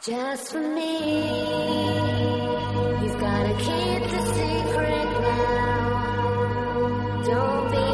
Just for me, you've gotta keep the secret now. Don't be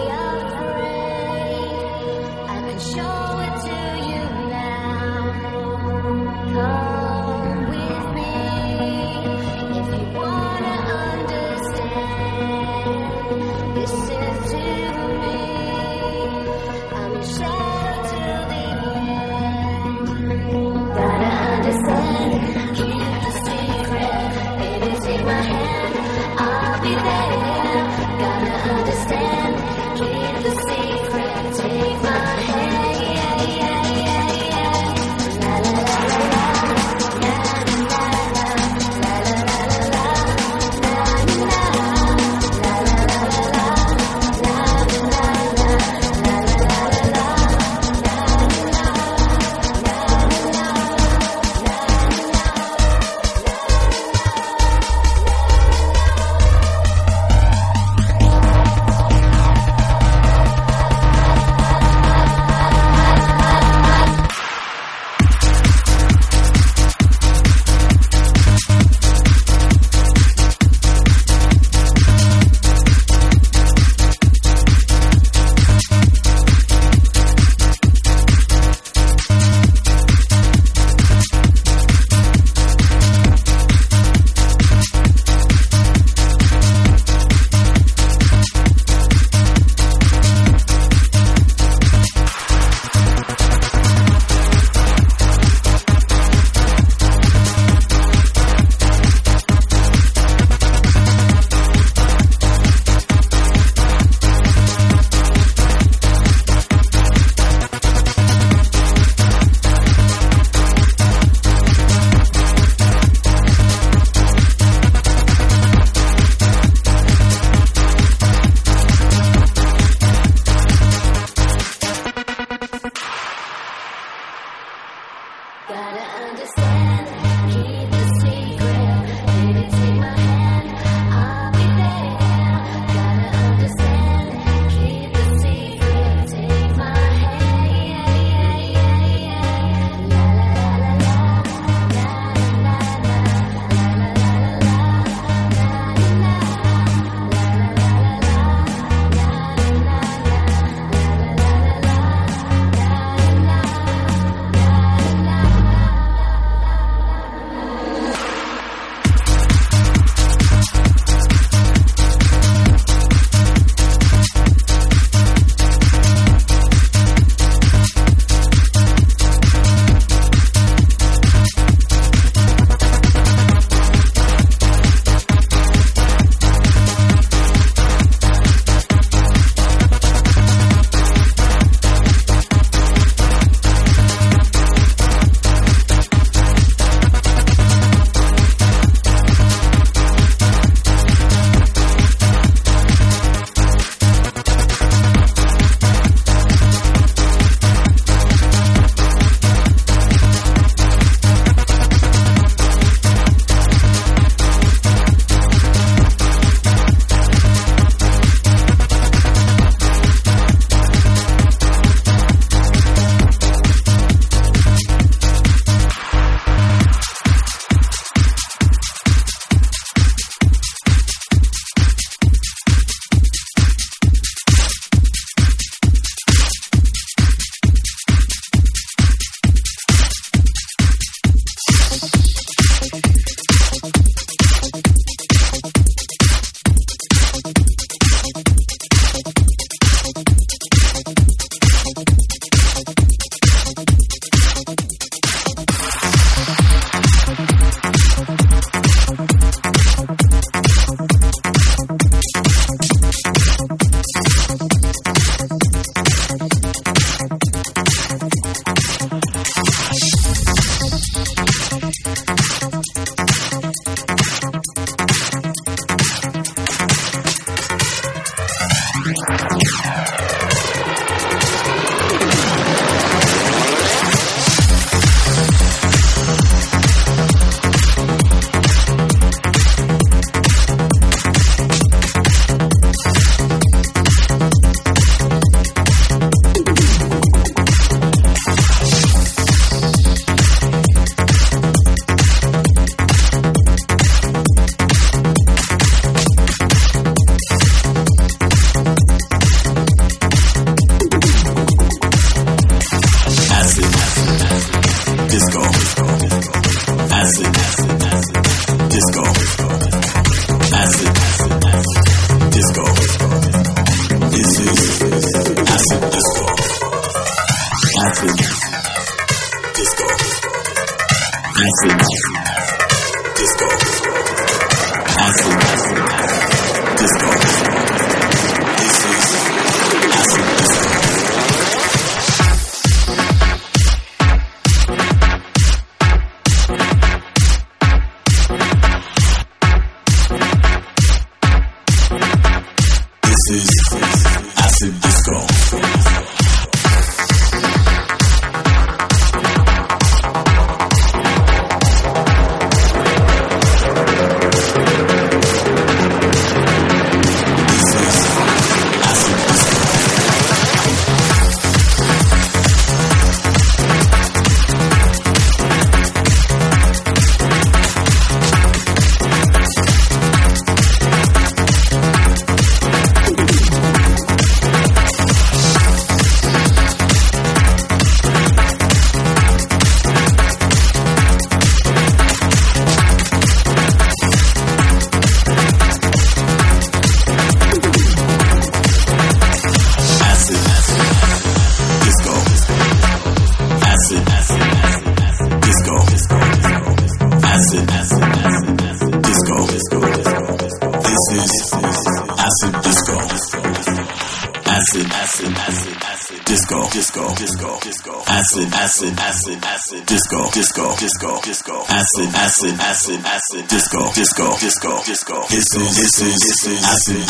disco, disco, disco. Is this is this is acid,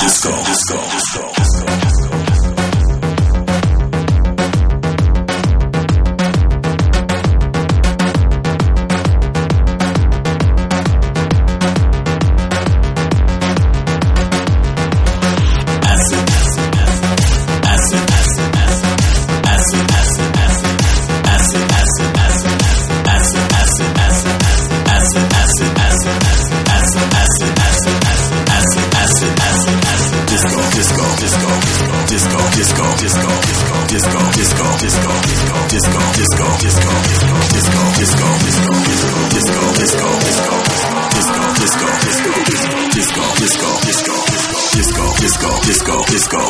disco, disco, disco.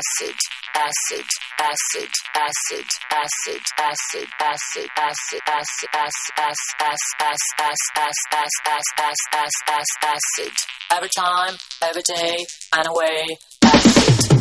acid, acid, acid, acid, acid, acid, acid, acid, acid, acid, acid, acid, acid, acid, acid, acid, acid. every time, every day, and away, acid.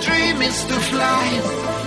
Dream is to fly